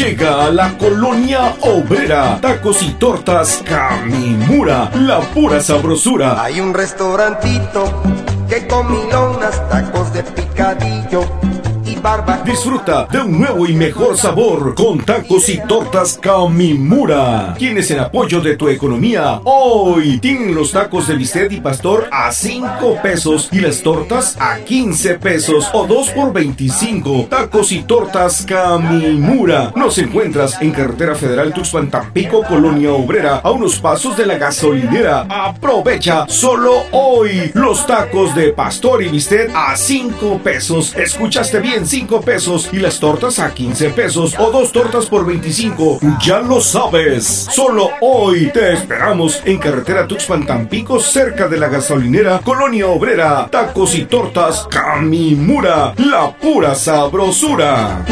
Llega a la colonia obrera. Tacos y tortas Kamimura. La pura sabrosura. Hay un restaurantito que comilonas, tacos de picadillo Disfruta de un nuevo y mejor sabor con tacos y tortas Kamimura. Tienes el apoyo de tu economía. Hoy tienen los tacos de bistec y pastor a 5 pesos y las tortas a 15 pesos o 2 por 25. Tacos y tortas Kamimura. Nos encuentras en Carretera Federal Tuxpan Tampico, Colonia Obrera, a unos pasos de la gasolinera. Aprovecha solo hoy los tacos de pastor y bistec a 5 pesos. ¿Escuchaste bien? 5 pesos y las tortas a 15 pesos o dos tortas por 25. Ya lo sabes. Solo hoy te esperamos en carretera Tuxpan Tampico cerca de la gasolinera Colonia Obrera. Tacos y tortas Kamimura. La pura sabrosura.